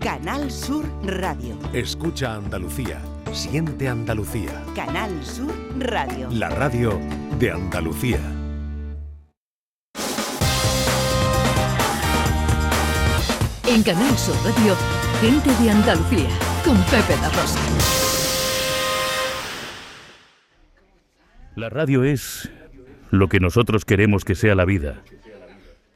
Canal Sur Radio. Escucha Andalucía. Siente Andalucía. Canal Sur Radio. La radio de Andalucía. En Canal Sur Radio, gente de Andalucía, con Pepe La Rosa. La radio es lo que nosotros queremos que sea la vida.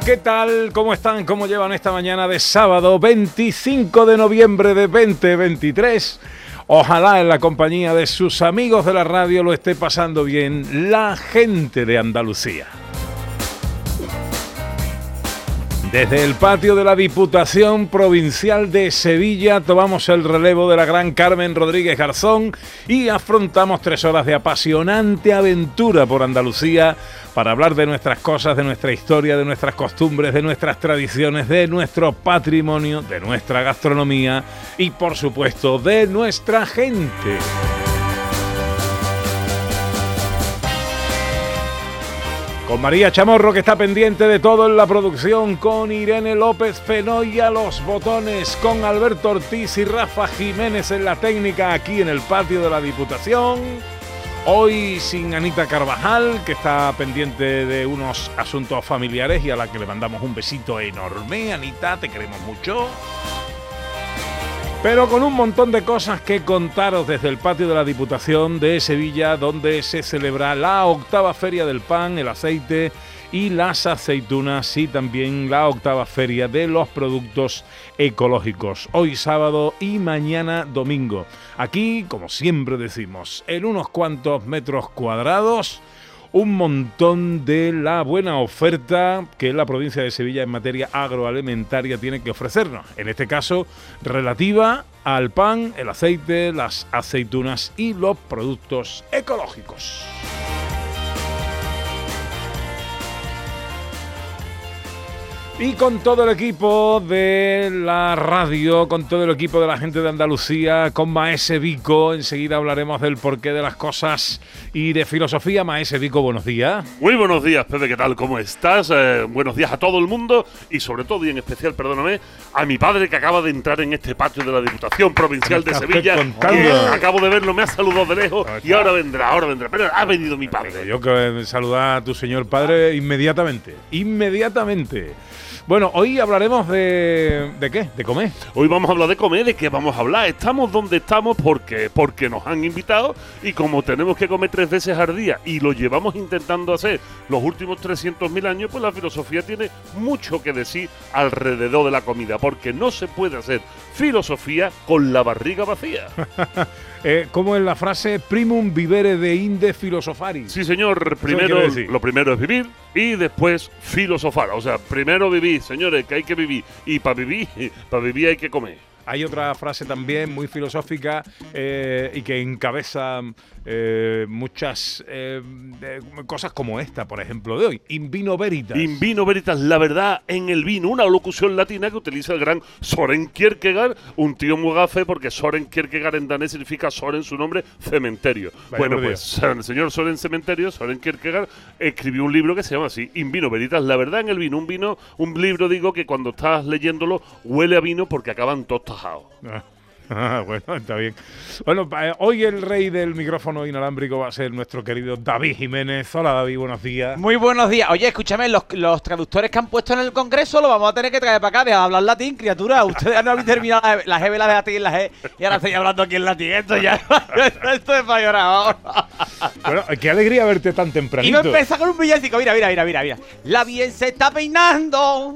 ¿Qué tal? ¿Cómo están? ¿Cómo llevan esta mañana de sábado 25 de noviembre de 2023? Ojalá en la compañía de sus amigos de la radio lo esté pasando bien la gente de Andalucía. Desde el patio de la Diputación Provincial de Sevilla tomamos el relevo de la gran Carmen Rodríguez Garzón y afrontamos tres horas de apasionante aventura por Andalucía para hablar de nuestras cosas, de nuestra historia, de nuestras costumbres, de nuestras tradiciones, de nuestro patrimonio, de nuestra gastronomía y por supuesto de nuestra gente. Con María Chamorro que está pendiente de todo en la producción, con Irene López Fenoy a los botones, con Alberto Ortiz y Rafa Jiménez en la técnica aquí en el patio de la Diputación. Hoy sin Anita Carvajal, que está pendiente de unos asuntos familiares y a la que le mandamos un besito enorme. Anita, te queremos mucho. Pero con un montón de cosas que contaros desde el patio de la Diputación de Sevilla, donde se celebra la octava Feria del Pan, el aceite y las aceitunas y también la octava Feria de los Productos Ecológicos. Hoy sábado y mañana domingo. Aquí, como siempre decimos, en unos cuantos metros cuadrados un montón de la buena oferta que la provincia de Sevilla en materia agroalimentaria tiene que ofrecernos. En este caso, relativa al pan, el aceite, las aceitunas y los productos ecológicos. Y con todo el equipo de la radio, con todo el equipo de la gente de Andalucía, con Maese Vico, enseguida hablaremos del porqué de las cosas y de filosofía. Maese Vico, buenos días. Muy buenos días, Pepe, ¿qué tal? ¿Cómo estás? Eh, buenos días a todo el mundo y sobre todo y en especial, perdóname, a mi padre que acaba de entrar en este patio de la Diputación Provincial de Sevilla. que acabo de verlo, me ha saludado de lejos y ahora vendrá, ahora vendrá. Pero ha venido mi padre. Yo que saludar a tu señor padre inmediatamente. Inmediatamente. Bueno, hoy hablaremos de. ¿De qué? De comer. Hoy vamos a hablar de comer, ¿de qué vamos a hablar? Estamos donde estamos porque, porque nos han invitado y como tenemos que comer tres veces al día y lo llevamos intentando hacer los últimos 300.000 años, pues la filosofía tiene mucho que decir alrededor de la comida, porque no se puede hacer filosofía con la barriga vacía. Eh, ¿Cómo es la frase primum vivere de inde filosofari? Sí, señor, primero, lo primero es vivir y después filosofar. O sea, primero vivir, señores, que hay que vivir. Y para vivir, para vivir hay que comer. Hay otra frase también muy filosófica eh, y que encabeza eh, muchas eh, cosas como esta, por ejemplo, de hoy. In vino veritas. In vino veritas, la verdad en el vino, una locución latina que utiliza el gran Soren Kierkegaard, un tío muy gafe porque Soren Kierkegaard en danés significa Soren, su nombre, cementerio. Vaya bueno, pues el señor Soren Cementerio, Soren Kierkegaard, escribió un libro que se llama así, In vino veritas, la verdad en el vino, un vino, un libro digo que cuando estás leyéndolo huele a vino porque acaban todos tajados. Ah, bueno, está bien. Bueno, eh, hoy el rey del micrófono inalámbrico va a ser nuestro querido David Jiménez. Hola David, buenos días. Muy buenos días. Oye, escúchame, los, los traductores que han puesto en el Congreso lo vamos a tener que traer para acá. Deja de hablar latín, criatura. Ustedes no habéis terminado la, la G, la de latín, la G, y ahora estoy hablando aquí en latín. Esto ya esto es para llorar. Bueno, qué alegría verte tan Y tempranito. no empieza con un villancico. Mira, mira, mira, mira, mira. La bien se está peinando.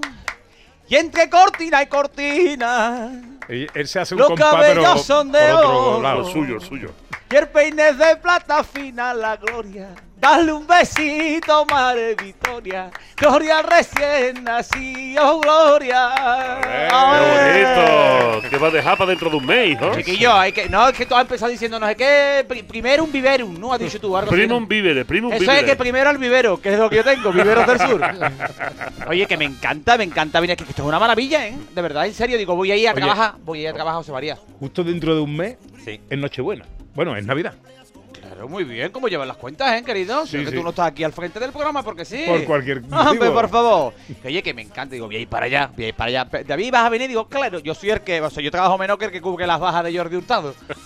Y entre cortina y cortina. Él, él se hace un Los compás, pero cabellos son de por otro oro. lado. Suyo, suyo. Y el peine es de plata fina la gloria. Dale un besito, madre Victoria. Gloria al recién nacido, Gloria. ¡Qué bonito! Que va a dejar para dentro de un mes, ¿no? Chiquillo, hay que, no, es que tú has empezado diciendo, no sé qué, pri- primero un viverum, ¿no? Has dicho tú algo Primo un vívere, primo un Eso es que primero el vivero, que es lo que yo tengo, viveros del sur. Oye, que me encanta, me encanta venir aquí, que esto es una maravilla, ¿eh? De verdad, en serio, digo, voy a ir a trabajar, voy a ir a trabajar, José María. Justo dentro de un mes Sí. es Nochebuena. Bueno, es Navidad. Claro, muy bien, ¿cómo llevan las cuentas, eh, querido? Sí, que sí. tú no estás aquí al frente del programa porque sí. Por cualquier Hombre, por favor. Que, oye, que me encanta, digo, voy a ir para allá, voy a ir para allá. David, ¿vas a venir? Digo, claro, yo soy el que, o sea, yo trabajo menos que el que cubre las bajas de Jordi Hurtado.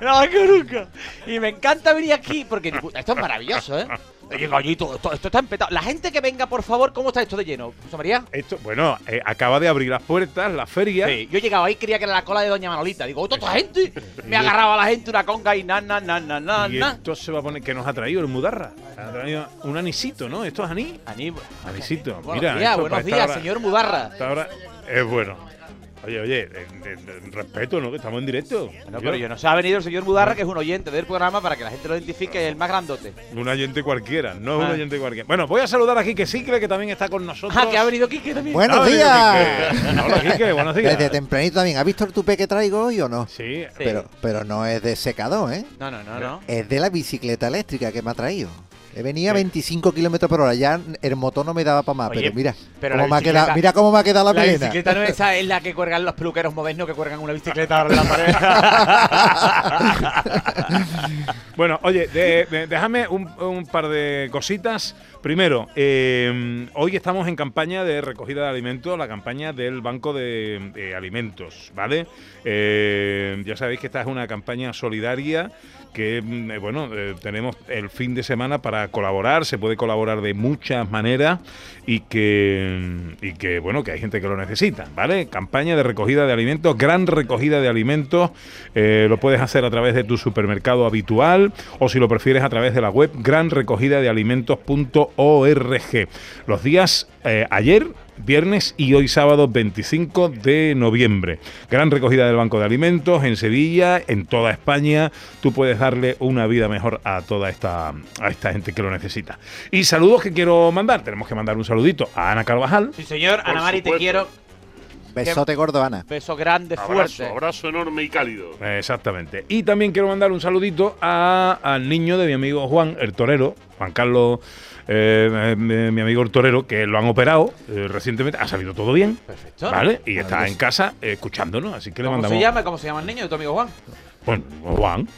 no, que nunca. Y me encanta venir aquí porque esto es maravilloso, ¿eh? Oye, esto, esto está empetado. La gente que venga, por favor, ¿cómo está esto de lleno? José María. Esto, bueno, eh, acaba de abrir las puertas, la feria. Sí, yo he llegado ahí, creía que era la cola de Doña Manolita. Digo, ¿toda gente? Me agarraba a la gente una conga y na, na, na, na, na, Y esto se va a poner. que nos ha traído el Mudarra? Ha traído un anisito, ¿no? Esto es anís. Aní- Anisito. Buenos Mira, días, esto buenos días, señor Mudarra. esta hora es bueno. Oye, oye, respeto, ¿no? Que estamos en directo. No, pero yo no sé, ha venido el señor Mudarra, que es un oyente del programa, para que la gente lo identifique, el más grandote. Un oyente cualquiera, no es Ah. un oyente cualquiera. Bueno, voy a saludar a Quique Sicle, que también está con nosotros. Ah, que ha venido Quique también. Buenos Ah, días. Hola, Quique, buenos días. Desde tempranito también. ¿Has visto el tupé que traigo hoy o no? Sí, Sí. Pero, pero no es de secador, ¿eh? No, no, no, no. Es de la bicicleta eléctrica que me ha traído. He venía a 25 kilómetros por hora. Ya el motor no me daba para más. Oye, pero mira, pero cómo la me ha quedado, mira cómo me ha quedado la, La melena. bicicleta no esa es la que cuelgan los peluqueros modernos que cuelgan una bicicleta en la pared. Bueno, oye, déjame un, par de cositas. Primero, eh, hoy estamos en campaña de recogida de alimentos, la campaña del Banco de, de Alimentos, ¿vale? Eh, ya sabéis que esta es una campaña solidaria que, mm, eh, bueno, eh, tenemos el fin de semana para colaborar, se puede colaborar de muchas maneras y que, y que, bueno, que hay gente que lo necesita, ¿vale? Campaña de recogida de alimentos, gran recogida de alimentos, eh, lo puedes hacer a través de tu supermercado habitual o si lo prefieres a través de la web granrecogidadealimentos.org. Los días eh, ayer, viernes y hoy sábado 25 de noviembre. Gran recogida del Banco de Alimentos en Sevilla, en toda España. Tú puedes darle una vida mejor a toda esta, a esta gente que lo necesita. Y saludos que quiero mandar. Tenemos que mandar un saludito a Ana Carvajal. Sí, señor, Por Ana Mari, te quiero. Besote gordo, Ana. Beso grande, Abrazo, fuerte. abrazo enorme y cálido. Exactamente. Y también quiero mandar un saludito a- al niño de mi amigo Juan, el torero, Juan Carlos, eh, eh, mi amigo el torero, que lo han operado eh, recientemente. Ha salido todo bien. Perfecto. ¿Vale? Y está en casa eh, escuchándonos. Así que le ¿Cómo mandamos. se llama? ¿Cómo se llama el niño de tu amigo Juan? Bueno, Juan.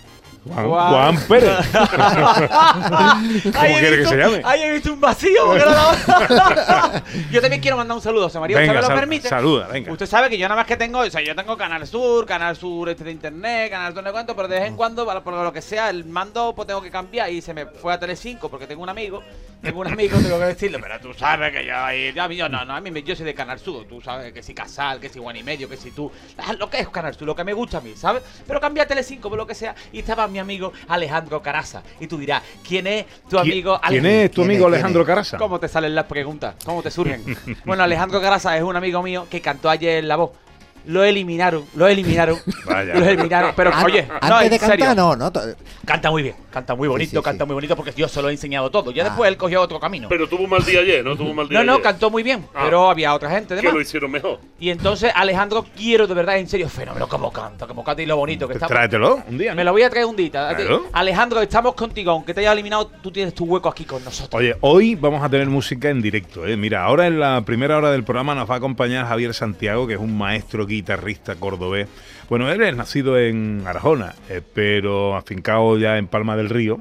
Juan, Juan. Juan Pérez. He quiere que se llame? Ahí he visto un vacío. Yo también quiero mandar un saludo, José María. ¿Usted Venga, me lo sal- permite? saluda, venga. Usted sabe que yo nada más que tengo, o sea, yo tengo Canal Sur, Canal Sur este de Internet, Canal Sur de cuánto, pero de vez en cuando, para- por lo que sea, el mando pues tengo que cambiar y se me fue a Telecinco porque tengo un amigo, tengo un amigo, tengo que decirlo, pero tú sabes que yo ahí, yo no, no, a mí me- yo soy de Canal Sur, tú sabes que si Casal, que si Juan y Medio, que si tú, ah, lo que es Canal Sur, lo que me gusta a mí, ¿sabes? Pero cambia a Telecinco por lo que sea y estaba mi amigo Alejandro Caraza y tú dirás, ¿quién es tu ¿Quién- amigo ¿Quién Alejandro? es tu ¿Quién amigo? Alejandro ¿Quién Carasa? ¿Cómo te salen las preguntas? ¿Cómo te surgen? bueno, Alejandro Caraza es un amigo mío que cantó ayer en La Voz. Lo eliminaron, lo eliminaron. Vaya. Lo eliminaron. Pero, An- oye, no, antes en de serio. cantar, no, no. Canta muy bien, canta muy bonito, Sí, sí, canta sí. muy bonito porque yo se lo he enseñado todo. Ya Ah. después él cogió otro camino. Pero tuvo un mal día ayer, ¿no? Tuvo un mal día no, no, ayer. cantó muy bien, Ah. pero había otra gente de Que lo hicieron mejor. Y entonces Alejandro quiero de verdad, en serio, fenómeno como canta, como canta y lo bonito que está. Tráetelo un día. ¿no? Me lo voy a traer un día. Claro. Alejandro, estamos contigo. Aunque te haya eliminado, tú tienes tu hueco aquí con nosotros. Oye, hoy vamos a tener música en directo. ¿eh? Mira, ahora en la primera hora del programa nos va a acompañar Javier Santiago, que es un maestro guitarrista cordobés. Bueno, él es nacido en Arjona, eh, pero afincado ya en Palma del Río.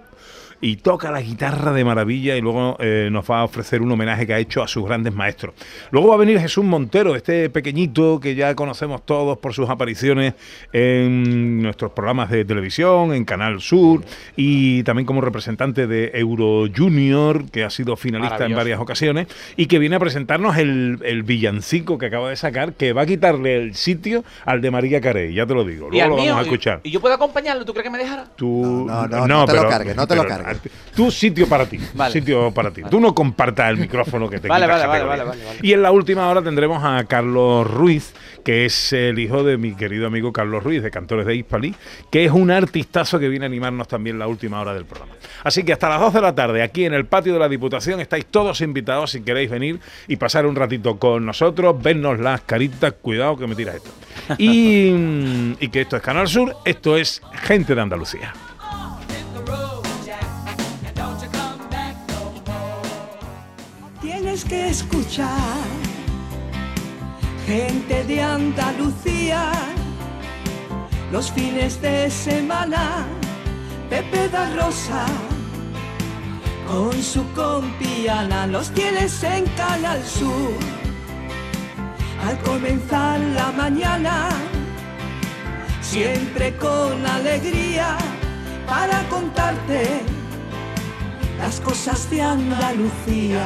Y toca la guitarra de maravilla y luego eh, nos va a ofrecer un homenaje que ha hecho a sus grandes maestros. Luego va a venir Jesús Montero, este pequeñito que ya conocemos todos por sus apariciones en nuestros programas de televisión, en Canal Sur y también como representante de Euro Junior, que ha sido finalista en varias ocasiones y que viene a presentarnos el, el villancico que acaba de sacar, que va a quitarle el sitio al de María Carey, ya te lo digo. Luego lo mío, vamos a escuchar. ¿Y yo puedo acompaño? ¿Tú crees que me dejara? Tú- No, no, no te lo cargues, no te lo cargues. Tú sitio para ti. Vale. Sitio para ti. Tú no compartas el micrófono que te Vale, quita vale, vale, vale. Y en la última hora tendremos a Carlos Ruiz, que es el hijo de mi querido amigo Carlos Ruiz, de Cantores de Hispalí, que es un artistazo que viene a animarnos también la última hora del programa. Así que hasta las 12 de la tarde, aquí en el patio de la Diputación, estáis todos invitados si queréis venir y pasar un ratito con nosotros, vernos las caritas, cuidado que me tiras esto. Y, y que esto es Canal Sur, esto es Gente de Andalucía. Que escuchar gente de Andalucía los fines de semana. Pepe da Rosa con su compiana los tienes en Canal Sur. Al comenzar la mañana, siempre con alegría para contarte las cosas de Andalucía,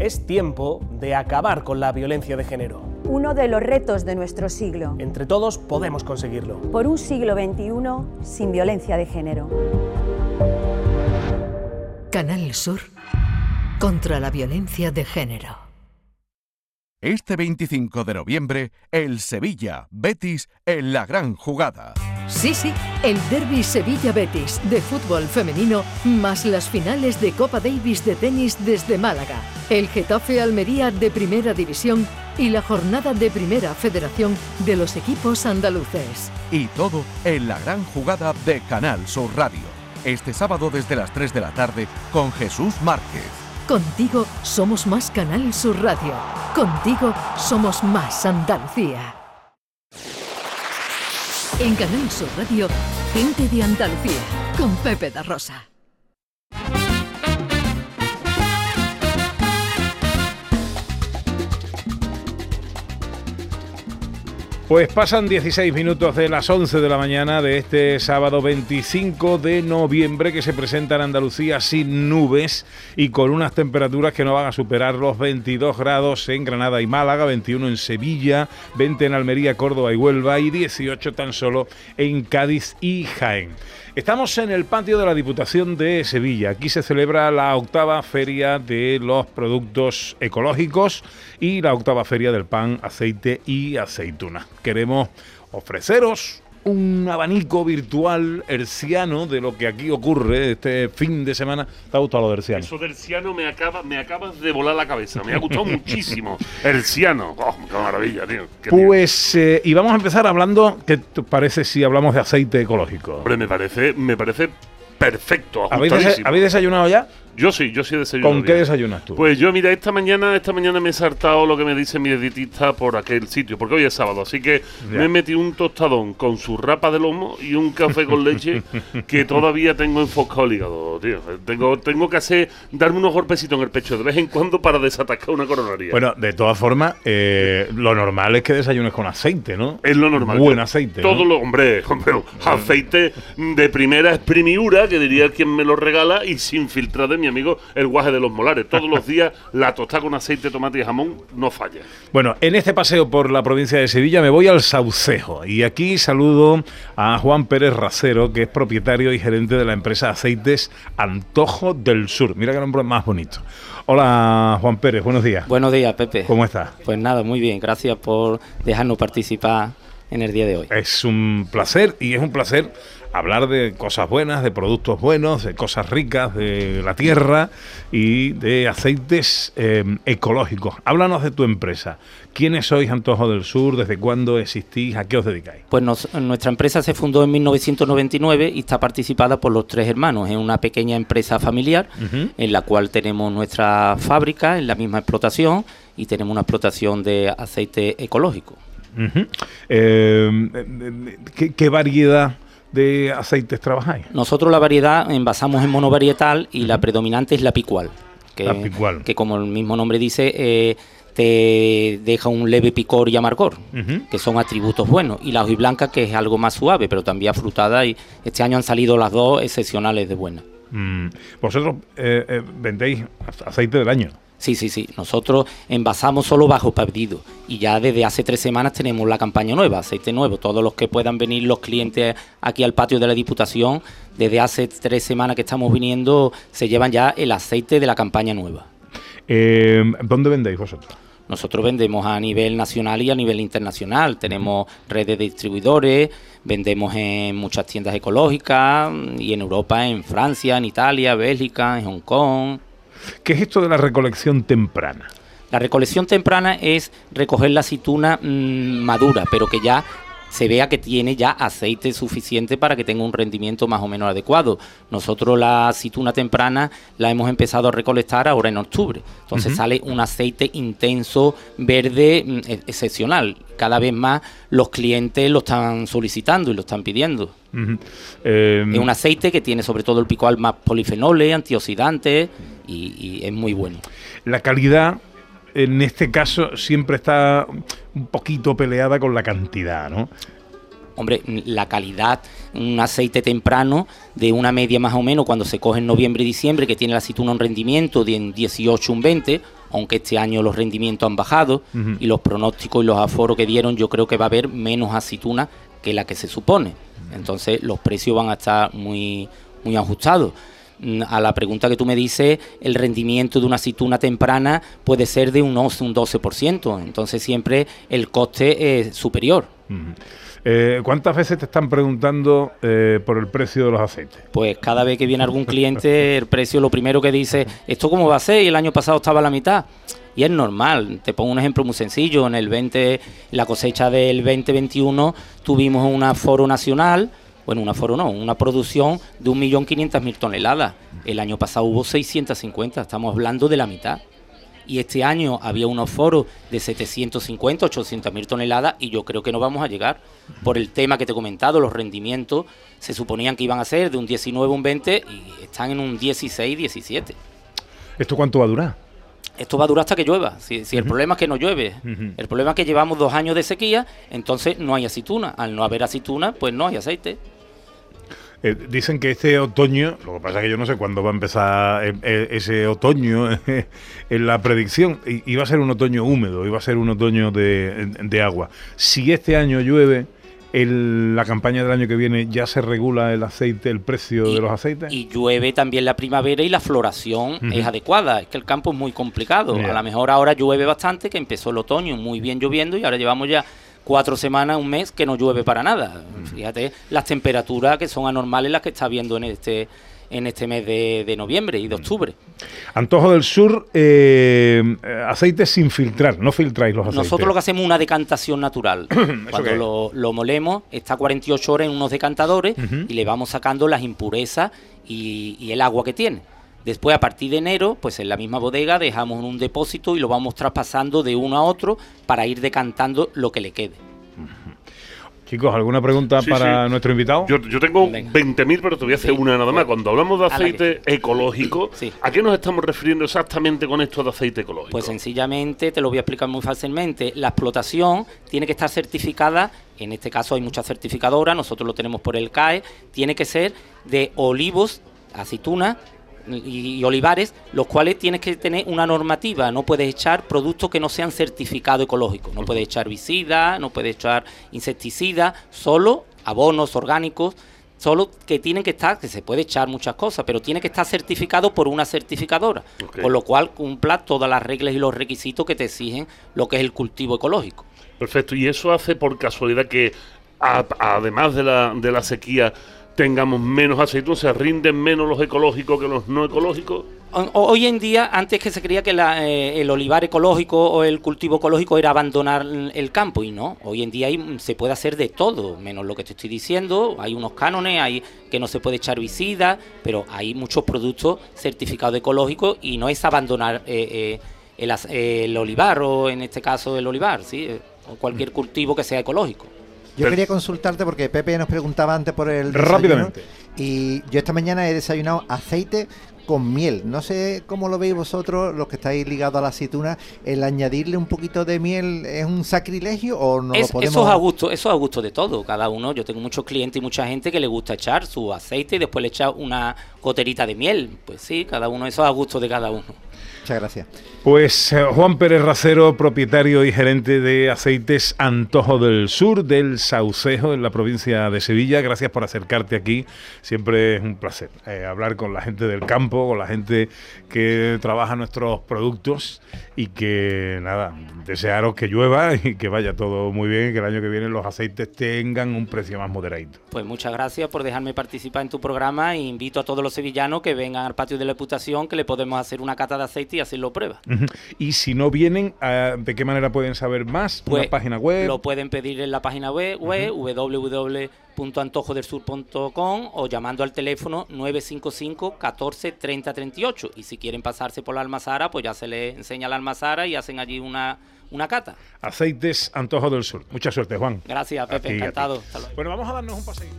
Es tiempo de acabar con la violencia de género. Uno de los retos de nuestro siglo. Entre todos podemos conseguirlo. Por un siglo XXI sin violencia de género. Canal Sur contra la violencia de género. Este 25 de noviembre, el Sevilla Betis en la gran jugada. Sí, sí, el derby Sevilla-Betis de fútbol femenino más las finales de Copa Davis de tenis desde Málaga, el Getafe Almería de Primera División y la jornada de Primera Federación de los equipos andaluces. Y todo en la gran jugada de Canal Sur Radio. Este sábado desde las 3 de la tarde con Jesús Márquez. Contigo somos más Canal Sur Radio. Contigo somos más Andalucía. En Canal Sur Radio, gente de Andalucía, con Pepe da Rosa. Pues pasan 16 minutos de las 11 de la mañana de este sábado 25 de noviembre que se presenta en Andalucía sin nubes y con unas temperaturas que no van a superar los 22 grados en Granada y Málaga, 21 en Sevilla, 20 en Almería, Córdoba y Huelva y 18 tan solo en Cádiz y Jaén. Estamos en el patio de la Diputación de Sevilla. Aquí se celebra la octava feria de los productos ecológicos y la octava feria del pan, aceite y aceituna. Queremos ofreceros un abanico virtual herciano de lo que aquí ocurre este fin de semana. ¿Te ha gustado lo de herciano? Eso del herciano me acaba, me acabas de volar la cabeza. Me ha gustado muchísimo. Herciano. Oh, qué maravilla, tío. Qué Pues, eh, y vamos a empezar hablando, ¿qué te parece si hablamos de aceite ecológico? Hombre, me parece, me parece perfecto, ¿Habéis, ajustadísimo. desa- habéis desayunado ya? Yo sí, yo sí he desayunado. ¿Con qué bien. desayunas tú? Pues yo, mira, esta mañana, esta mañana me he saltado lo que me dice mi dietista por aquel sitio, porque hoy es sábado, así que Ya. me he metido un tostadón con su rapa de lomo y un café con leche que todavía tengo enfocado el hígado, tío. Tengo, tengo que hacer, darme unos golpecitos en el pecho de vez en cuando para desatacar una coronaria. Bueno, de todas formas, eh, lo normal es que desayunes con aceite, ¿no? Es lo normal. Buen aceite. ¿no? Todo lo, hombre, hombre, aceite de primera exprimiura, que diría quien me lo regala, y sin filtrar de mi amigo el guaje de los molares. Todos los días la tostada con aceite, tomate y jamón no falla. Bueno, en este paseo por la provincia de Sevilla me voy al Saucejo y aquí saludo a Juan Pérez Racero, que es propietario y gerente de la empresa Aceites Antojo del Sur. Mira qué nombre más bonito. Hola Juan Pérez, buenos días. Buenos días, Pepe. ¿Cómo estás? Pues nada, muy bien. Gracias por dejarnos participar en el día de hoy. Es un placer y es un placer hablar de cosas buenas, de productos buenos, de cosas ricas, de la tierra y de aceites eh, ecológicos. Háblanos de tu empresa. ¿Quiénes sois Antojo del Sur? ¿Desde cuándo existís? ¿A qué os dedicáis? Pues nos- nuestra empresa se fundó en 1999 y está participada por los tres hermanos. Es una pequeña empresa familiar en la cual tenemos nuestra fábrica en la misma explotación y tenemos una explotación de aceite ecológico. Eh, ¿qué, qué variedad de aceites trabajáis? Nosotros la variedad envasamos en monovarietal y la predominante es la picual. Que, La picual. que como el mismo nombre dice, eh, te deja un leve picor y amargor, que son atributos buenos. Y la hojiblanca, que es algo más suave, pero también afrutada. Y este año han salido las dos excepcionales de buena. Mm, Vosotros eh, eh, vendéis aceite del año. Sí, sí, sí. Nosotros envasamos solo bajo pedido. Y ya desde hace tres semanas tenemos la campaña nueva, aceite nuevo. Todos los que puedan venir los clientes aquí al patio de la Diputación, desde hace tres semanas que estamos viniendo, se llevan ya el aceite de la campaña nueva. Eh, ¿Dónde vendéis vosotros? Nosotros vendemos a nivel nacional y a nivel internacional. Tenemos redes de distribuidores, vendemos en muchas tiendas ecológicas y en Europa, en Francia, en Italia, Bélgica, en Hong Kong. ¿Qué es esto de la recolección temprana? La recolección temprana es recoger la aceituna mm, madura, pero que ya se vea que tiene ya aceite suficiente para que tenga un rendimiento más o menos adecuado. Nosotros la aceituna temprana la hemos empezado a recolectar ahora en octubre. Entonces sale un aceite intenso, verde, mm, e- excepcional. Cada vez más los clientes lo están solicitando y lo están pidiendo. Eh, Es un aceite que tiene sobre todo el picual más polifenoles, antioxidantes y, y es muy bueno. La calidad, en este caso, siempre está un poquito peleada con la cantidad, ¿no? Hombre, la calidad, un aceite temprano de una media más o menos cuando se coge en noviembre y diciembre, que tiene la aceituna un rendimiento de en 18, un 20, aunque este año los rendimientos han bajado y los pronósticos y los aforos que dieron, yo creo que va a haber menos aceituna que la que se supone. Entonces los precios van a estar muy, muy ajustados. Mm, A la pregunta que tú me dices, el rendimiento de una aceituna temprana puede ser de un 11, un 12%, entonces siempre el coste es superior. Eh, ¿Cuántas veces te están preguntando eh, por el precio de los aceites? Pues cada vez que viene algún cliente, el precio lo primero que dice, ¿esto cómo va a ser? Y el año pasado estaba a la mitad. Y es normal. Te pongo un ejemplo muy sencillo. En el 20, la cosecha del 2021 tuvimos un aforo nacional, bueno, un aforo no, una producción de 1.500.000 toneladas. El año pasado hubo 650, estamos hablando de la mitad. Y este año había un aforo de 750, 800 mil toneladas y yo creo que no vamos a llegar. Por el tema que te he comentado, los rendimientos se suponían que iban a ser de un 19, un 20 y están en un 16, 17. ¿Esto cuánto va a durar? Esto va a durar hasta que llueva. Si, si el problema es que no llueve, el problema es que llevamos dos años de sequía, entonces no hay aceituna. Al no haber aceituna, pues no hay aceite. Eh, dicen que este otoño, lo que pasa es que yo no sé cuándo va a empezar eh, eh, ese otoño en la predicción, iba a ser un otoño húmedo, iba a ser un otoño de, de agua. Si este año llueve, el- la campaña del año que viene ya se regula el aceite, el precio de los aceites. Y llueve también la primavera y la floración es adecuada. Es que el campo es muy complicado. A lo mejor ahora llueve bastante, que empezó el otoño muy bien lloviendo y ahora llevamos ya cuatro semanas, un mes que no llueve para nada. Fíjate las temperaturas que son anormales las que está viendo en este en este mes de, de noviembre y de octubre. Antojo del Sur, eh, eh, aceite sin filtrar, no filtráis los aceites. Nosotros lo que hacemos es una decantación natural. Cuando lo, lo molemos, está 48 horas en unos decantadores y le vamos sacando las impurezas y, y el agua que tiene. Después, a partir de enero, pues en la misma bodega dejamos en un depósito y lo vamos traspasando de uno a otro para ir decantando lo que le quede. Chicos, ¿alguna pregunta Sí, para sí. nuestro invitado? Yo, yo tengo 20.000, pero te voy a hacer Sí. una nada más. Cuando hablamos de A aceite ecológico, ¿a qué nos estamos refiriendo exactamente con esto de aceite ecológico? Pues sencillamente, te lo voy a explicar muy fácilmente, la explotación tiene que estar certificada, en este caso hay muchas certificadoras, nosotros lo tenemos por el CAE, tiene que ser de olivos, aceitunas y, y olivares, los cuales tienes que tener una normativa, no puedes echar productos que no sean certificados ecológicos, no puedes echar herbicida, no puedes echar insecticida, solo abonos orgánicos, solo que tienen que estar, que se puede echar muchas cosas, pero tiene que estar certificado por una certificadora, con lo cual cumpla todas las reglas y los requisitos que te exigen lo que es el cultivo ecológico. Perfecto, y eso hace por casualidad que, a- además de la, de la sequía, tengamos menos aceite, o sea, rinden menos los ecológicos que los no ecológicos. Ho- Hoy en día, antes que se creía que la, eh, el olivar ecológico o el cultivo ecológico era abandonar el campo, y no, hoy en día hay- se puede hacer de todo, menos lo que te estoy diciendo, hay unos cánones, hay que no se puede echar herbicida, pero hay muchos productos certificados ecológicos y no es abandonar eh, eh, el, el olivar o en este caso el olivar, ¿sí? Eh, o cualquier cultivo que sea ecológico. Yo quería consultarte porque Pepe nos preguntaba antes por el desayuno, Rápidamente. Y yo esta mañana he desayunado aceite con miel. No sé cómo lo veis vosotros, los que estáis ligados a la aceituna. ¿El añadirle un poquito de miel es un sacrilegio o no Es- lo podemos...? Eso es a gusto, eso es a gusto de todo, cada uno. Yo tengo muchos clientes y mucha gente que le gusta echar su aceite y después le echa una goterita de miel. Pues sí, cada uno, eso es a gusto de cada uno. Muchas gracias. Pues eh, Juan Pérez Racero, propietario y gerente de Aceites Antojo del Sur, del Saucejo, en la provincia de Sevilla. Gracias por acercarte aquí. Siempre es un placer eh, hablar con la gente del campo, con la gente que trabaja nuestros productos y que, nada, desearos que llueva y que vaya todo muy bien y que el año que viene los aceites tengan un precio más moderadito. Pues muchas gracias por dejarme participar en tu programa e invito a todos los sevillanos que vengan al patio de la Diputación que le podemos hacer una cata de aceite y hacerlo prueba. Ujú. Y si no vienen, ah, ¿de qué manera pueden saber más? Pues, ¿Una página web? Lo pueden pedir en la página web, web www.antojodelsur.com o llamando al teléfono 955 14 30 38. Y si quieren pasarse por la almazara, pues ya se les enseña la almazara y hacen allí una, una cata. Aceites Antojo del Sur. Mucha suerte, Juan. Gracias, Pepe, ti, encantado. Hasta luego. Bueno, vamos a darnos un paseíto.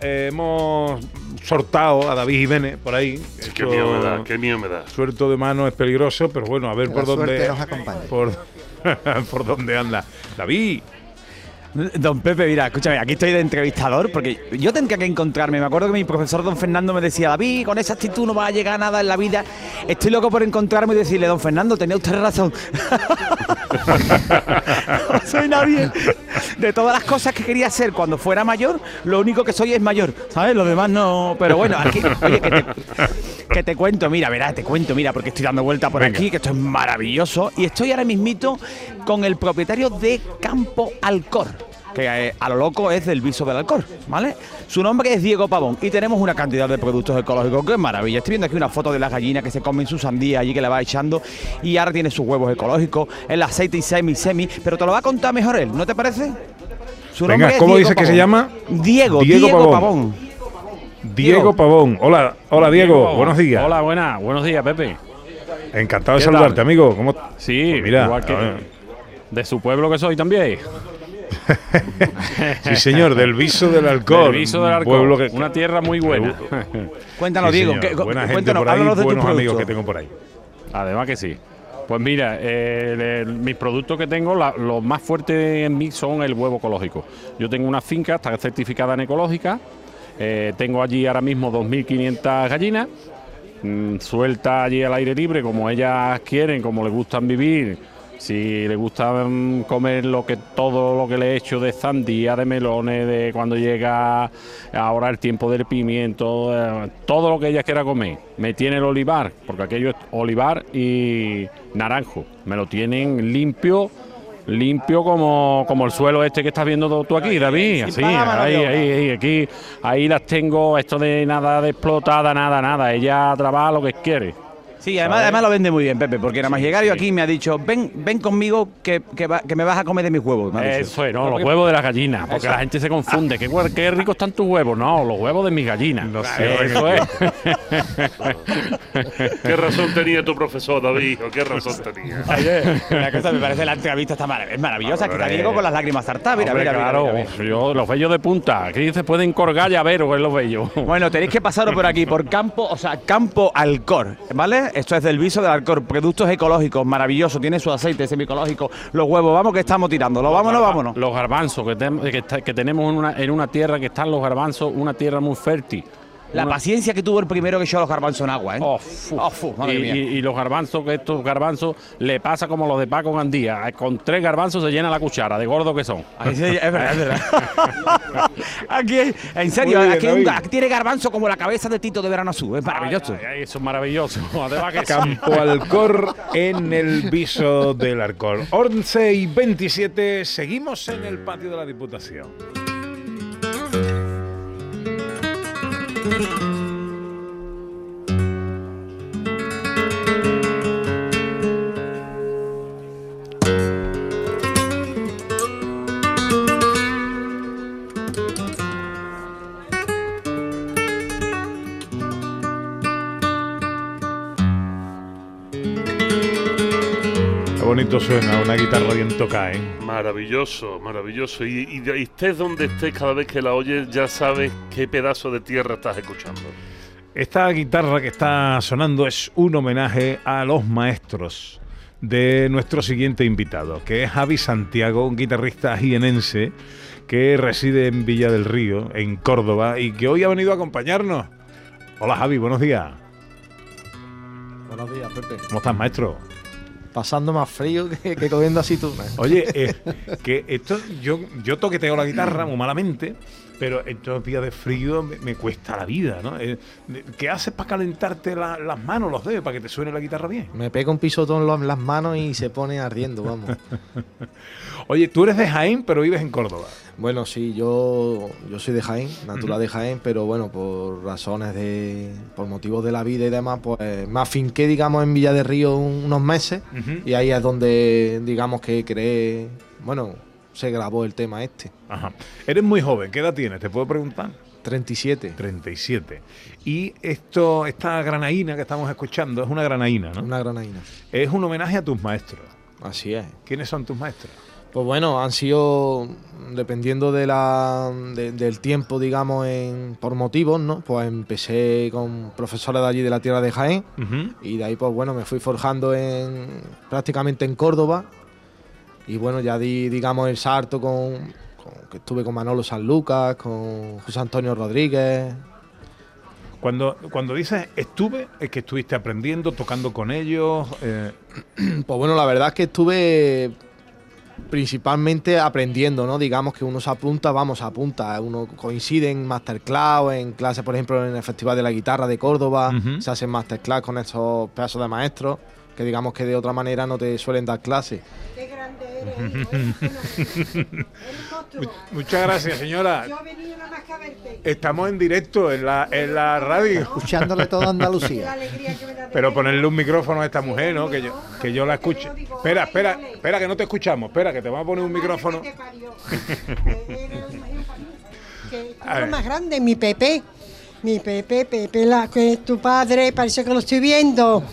Eh, hemos sortado a David Jiménez por ahí. qué Esto- miedo me da, qué miedo me da. Suelto de mano es peligroso, pero bueno, a ver Que por la dónde. nos por dónde anda. David. Don Pepe, mira, escúchame, aquí estoy de entrevistador porque yo tendría que encontrarme. Me acuerdo que mi profesor Don Fernando me decía, David, con esa actitud no va a llegar a nada en la vida. Estoy loco por encontrarme y decirle, Don Fernando, tenía usted razón. no soy nadie. De todas las cosas que quería hacer cuando fuera mayor, lo único que soy es mayor, ¿sabes? Lo demás no. Pero bueno, aquí, oye, que te, que te cuento, mira, verás, te cuento, mira, porque estoy dando vuelta por Venga. aquí, que esto es maravilloso. Y estoy ahora mismito con el propietario de Campo Alcor, que eh, a lo loco es del viso del Alcor, ¿vale? Su nombre es Diego Pavón y tenemos una cantidad de productos ecológicos que es maravilla. Estoy viendo aquí una foto de las gallinas que se comen su sandía allí que le va echando y ahora tiene sus huevos ecológicos, el aceite y semi semi, pero te lo va a contar mejor él, ¿no te parece? Su Venga, nombre es ¿cómo Diego dice que se llama? Diego, Diego Diego, Pavón. Pavón. Diego Pavón. Hola, hola Diego. Buenos días. Hola, buenas. Buenos días, Pepe. Encantado de ¿Qué saludarte, tal? amigo. ¿Cómo? Sí, Pues mira, igual que de su pueblo que soy también. Sí, señor, del viso del Alcor. Del Viso del pueblo que- una tierra muy buena. Cuéntanos, Sí, Diego, que- Buena gente cuéntanos, por ahí, háblanos de tus buenos amigos que tengo por ahí. Además que sí. Pues mira, eh, mis productos que tengo, la- los más fuertes en mí son el huevo ecológico. Yo tengo una finca, está certificada en ecológica. eh, tengo allí ahora mismo 2.500 gallinas, mm, sueltas allí al aire libre, como ellas quieren, como les gustan vivir. Si les gusta mm, comer lo que todo lo que le he hecho de sandía, de melones, de cuando llega ahora el tiempo del pimiento, eh, todo lo que ella quiera comer. Me tiene el olivar, porque aquello es olivar y naranjo. Me lo tienen limpio, limpio como, como el suelo este que estás viendo tú aquí, David. Así, ahí, ahí, ahí, aquí, ahí las tengo, esto de nada de explotada, nada, nada. Ella trabaja lo que quiere. Sí, además, además lo vende muy bien, Pepe, porque nada más llegar yo aquí me ha dicho, ven, ven conmigo que, que, va- que me vas a comer de mis huevos. me ha dicho. Eso es, no, los huevos de las gallinas, porque la gente se confunde. ¿Qué, qué ricos están tus huevos? No, los huevos de mis gallinas. Eso es. ¿Qué razón tenía tu profesor, David? hijo? ¿Qué razón tenía? Oye, una cosa me parece la entrevista está marav- es maravillosa, que está. Diego con las lágrimas Hombre, mira, mira, claro, mira, mira. yo los bellos de punta. Aquí se pueden colgar llaveros en los bellos. Bueno, tenéis que pasaros por aquí, por Campo, o sea, Campo Alcor, ¿vale? Esto es del viso del Alcor, productos ecológicos, maravilloso, tiene su aceite semi-ecológico, los huevos, vamos que estamos tirando, ¿lo vámonos, vámonos. Los garbanzos que, que, que tenemos en una, en una tierra que están los garbanzos, una tierra muy fértil. La Una- paciencia que tuvo el primero que echó los garbanzos en agua, ¿eh? Oh, fu. Oh, fu, madre y, mía. y- y los garbanzos, que estos garbanzos le pasa como los de Paco Gandía. Con tres garbanzos se llena la cuchara, de gordo que son. Ahí sí, es verdad, es verdad. aquí, en serio, bien, aquí, un- aquí tiene garbanzo como la cabeza de Tito de Verano Azul, es maravilloso. Ay, ay, eso es maravilloso. Además que sí. Campo Alcor en el viso del Alcor. 11 y 27, seguimos en el patio de la Diputación. Thank you. Bonito suena una guitarra bien tocada, ¿eh? Maravilloso, maravilloso. Y, y, y estés donde estés, cada vez que la oyes, ya sabes qué pedazo de tierra estás escuchando. Esta guitarra que está sonando es un homenaje a los maestros de nuestro siguiente invitado, que es Javi Santiago, un guitarrista jienense que reside en Villa del Río, en Córdoba, y que hoy ha venido a acompañarnos. Hola Javi, buenos días. Buenos días, Pepe. ¿Cómo estás, maestro? Pasando más frío que, que comiendo aceitunas. Oye, eh, que esto, yo, yo toqueteo la guitarra muy malamente, pero estos días de frío me, me cuesta la vida, ¿no? Eh, ¿Qué haces para calentarte la- las manos, los dedos, para que te suene la guitarra bien? Me pega un pisotón en en las manos y se pone ardiendo, vamos. Oye, tú eres de Jaén, pero vives en Córdoba. Bueno, sí, yo, yo soy de Jaén, natural de Jaén, pero bueno, por razones de. por motivos de la vida y demás, pues me afinqué, digamos, en Villa de Río un- unos meses y ahí es donde, digamos, que creé. bueno, se grabó el tema este. Ajá. Eres muy joven, ¿qué edad tienes? ¿Te puedo preguntar? 37. 37. Y esto, esta granaína que estamos escuchando es una granaína, ¿no? Una granaína. Es un homenaje a tus maestros. Así es. ¿Quiénes son tus maestros? Pues bueno, han sido, dependiendo de la, de- del tiempo, digamos, en, por motivos, ¿no? Pues empecé con profesores de allí de la tierra de Jaén y de ahí, pues bueno, me fui forjando en prácticamente en Córdoba y bueno, ya di, digamos, el salto con, con- que estuve con Manolo Sanlúcar, con José Antonio Rodríguez. Cuando, cuando dices estuve, es que estuviste aprendiendo, tocando con ellos. eh, Pues bueno, la verdad es que estuve principalmente aprendiendo, ¿no? Digamos que uno se apunta, vamos, se apunta. Uno coincide en masterclass, en clases, por ejemplo, en el Festival de la Guitarra de Córdoba, se hacen masterclass con estos pedazos de maestros que digamos que de otra manera no te suelen dar clases. Muchas gracias, señora. Estamos en directo en la, en la radio. Escuchándole toda Andalucía. Pero ponerle un micrófono a esta mujer, ¿no? Que yo, que yo la escuche. Espera, espera, espera, que no te escuchamos. Espera, que te vamos a poner un micrófono. Lo más grande, mi Pepe. Mi Pepe, Pepe, la, que es tu padre, parece que lo estoy viendo.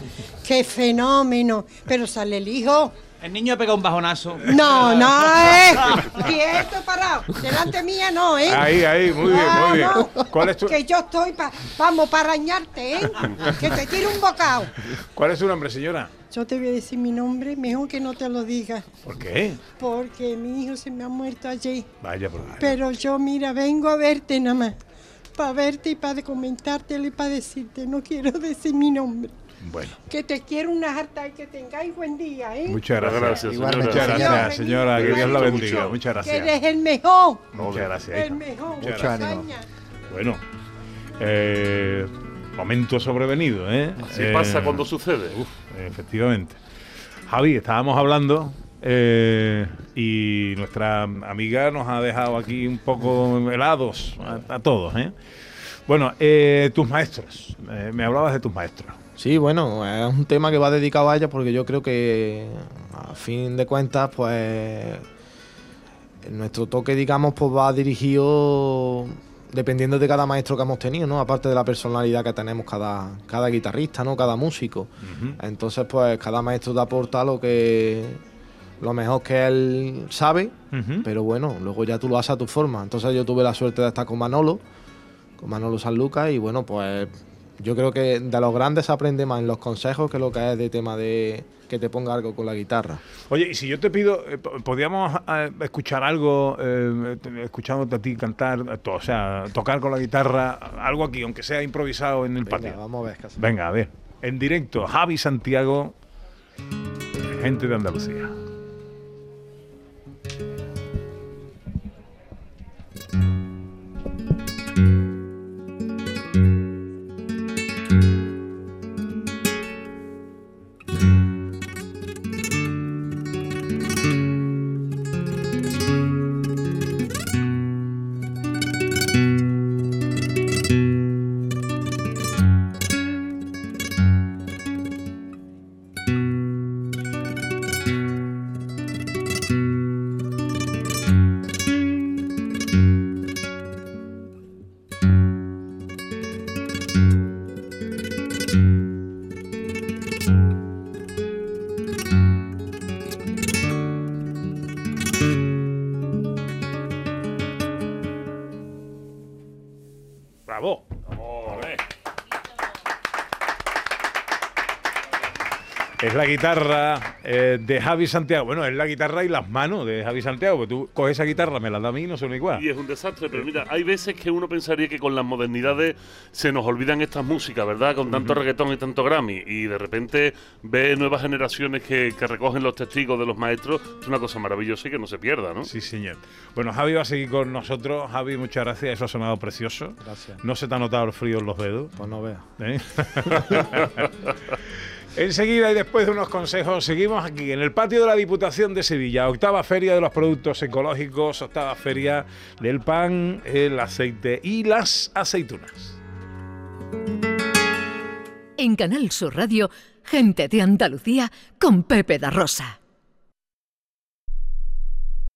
Qué fenómeno. Pero sale el hijo. El niño pega un bajonazo. No, no, eh. Quieto, parado. Delante mía no, ¿eh? Ahí, ahí, muy bien, muy bien. No, ¿Cuál es tu, Que yo estoy, pa, vamos, para arañarte, ¿eh? Que te tire un bocado. cuál es su nombre, señora? Yo te voy a decir mi nombre, mejor que no te lo digas. ¿Por qué? Porque mi hijo se me ha muerto allí. Vaya, por Pero yo, mira, vengo a verte nada más. Para verte y para comentártelo y para decirte, no quiero decir mi nombre. Bueno, Que te quiero una harta y que tengáis buen día, ¿eh? muchas gracias. Gracias, señora. Muchas gracias, señora. Que Dios la bendiga. Muchas Que gracias. eres el mejor. Muchas gracias. El hija. mejor. Muchas Mucho gracias. ánimo. Bueno, eh, momento sobrevenido, ¿eh? Así Eh, pasa cuando sucede. Uf, efectivamente. Javi, estábamos hablando eh, y nuestra amiga nos ha dejado aquí un poco helados a, a todos, ¿eh? Bueno, eh, tus maestros. Eh, me hablabas de tus maestros. Sí, bueno, es un tema que va dedicado a ella porque yo creo que a fin de cuentas, pues nuestro toque, digamos, pues va dirigido dependiendo de cada maestro que hemos tenido, ¿no? Aparte de la personalidad que tenemos cada, cada guitarrista, ¿no? Cada músico. Entonces, pues cada maestro te aporta lo que lo mejor que él sabe, pero bueno, luego ya tú lo haces a tu forma. Entonces yo tuve la suerte de estar con Manolo, con Manolo Sanluca y bueno, pues yo creo que de los grandes aprende más en los consejos que lo que es de tema de que te ponga algo con la guitarra. Oye, y si yo te pido, eh, po- ¿podríamos eh, escuchar algo, eh, te- escuchándote a ti cantar, eh, to- o sea, tocar con la guitarra, algo aquí, aunque sea improvisado en el patio? vamos a ver. Venga, a ver. En directo, Javi Santiago, gente de Andalucía. Guitarra eh, de Javi Santiago. Bueno, es la guitarra y las manos de Javi Santiago. Porque tú coges esa guitarra, me la da a mí y no son igual. Y es un desastre, pero mira, hay veces que uno pensaría que con las modernidades se nos olvidan estas músicas, ¿verdad? Con tanto reggaetón y tanto Grammy. Y de repente ve nuevas generaciones que, que recogen los testigos de los maestros. Es una cosa maravillosa y que no se pierda, ¿no? Sí, señor. Bueno, Javi va a seguir con nosotros. Javi, muchas gracias. Eso ha sonado precioso. Gracias. No se te ha notado el frío en los dedos. Pues no veas. ¿Eh? Enseguida y después de unos consejos, seguimos aquí en el patio de la Diputación de Sevilla, octava feria de los productos ecológicos, octava feria del pan, el aceite y las aceitunas. En Canal Sur Radio, gente de Andalucía con Pepe da Rosa.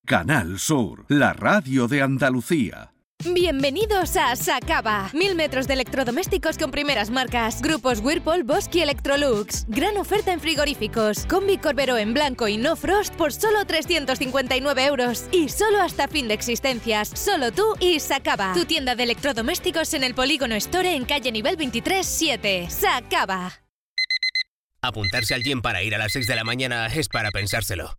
Canal Sur, la radio de Andalucía. Bienvenidos a Sacaba. Mil metros de electrodomésticos con primeras marcas. Grupos Whirlpool, Bosch y Electrolux. Gran oferta en frigoríficos. Combi Corbero en blanco y no frost por solo 359 euros. Y solo hasta fin de existencias. Solo tú y Sacaba. Tu tienda de electrodomésticos en el Polígono Store en calle nivel 23 7. Sacaba. Apuntarse al gym para ir a las 6 de la mañana es para pensárselo.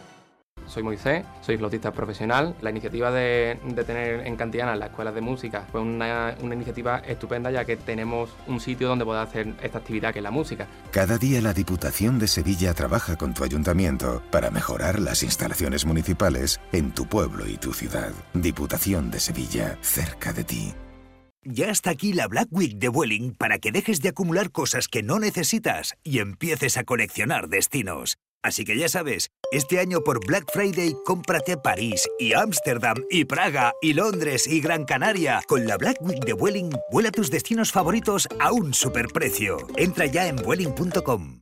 Soy Moisés, soy flautista profesional. La iniciativa de, de tener en Cantiana las escuelas de música fue una, una iniciativa estupenda ya que tenemos un sitio donde poder hacer esta actividad que es la música. Cada día la Diputación de Sevilla trabaja con tu ayuntamiento para mejorar las instalaciones municipales en tu pueblo y tu ciudad. Diputación de Sevilla, cerca de ti. Ya está aquí la Black Week de Vueling para que dejes de acumular cosas que no necesitas y empieces a coleccionar destinos. Así que ya sabes, este año por Black Friday cómprate París y Ámsterdam y Praga y Londres y Gran Canaria. Con la Black Week de Vueling, vuela tus destinos favoritos a un superprecio. Entra ya en vueling.com.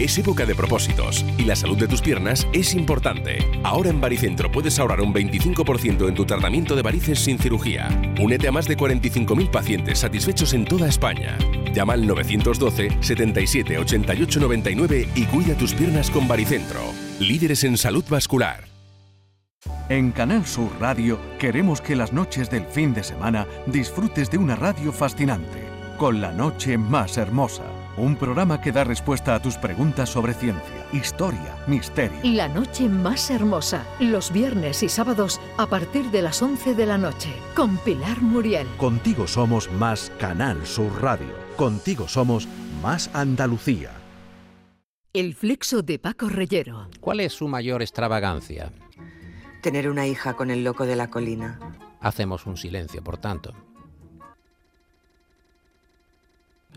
Es época de propósitos y la salud de tus piernas es importante. Ahora en Baricentro puedes ahorrar un 25% en tu tratamiento de varices sin cirugía. Únete a más de 45.000 pacientes satisfechos en toda España. Llama al 912 77 88 99 y cuida tus piernas con Baricentro. Líderes en salud vascular. En Canal Sur Radio queremos que las noches del fin de semana disfrutes de una radio fascinante, con la noche más hermosa. Un programa que da respuesta a tus preguntas sobre ciencia, historia, misterio. La noche más hermosa, los viernes y sábados a partir de las 11 de la noche, con Pilar Muriel. Contigo somos más Canal Sur Radio. Contigo somos más Andalucía. El flexo de Paco Reyero. ¿Cuál es su mayor extravagancia? Tener una hija con el loco de la colina. Hacemos un silencio, por tanto.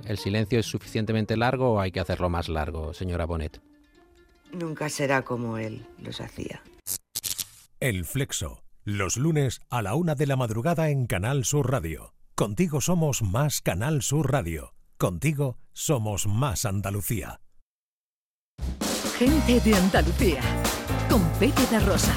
¿El silencio es suficientemente largo o hay que hacerlo más largo, señora Bonet? Nunca será como él los hacía. El Flexo. Los lunes a la una de la madrugada en Canal Sur Radio. Contigo somos más Canal Sur Radio. Contigo somos más Andalucía. Gente de Andalucía, con Pepe Rosa.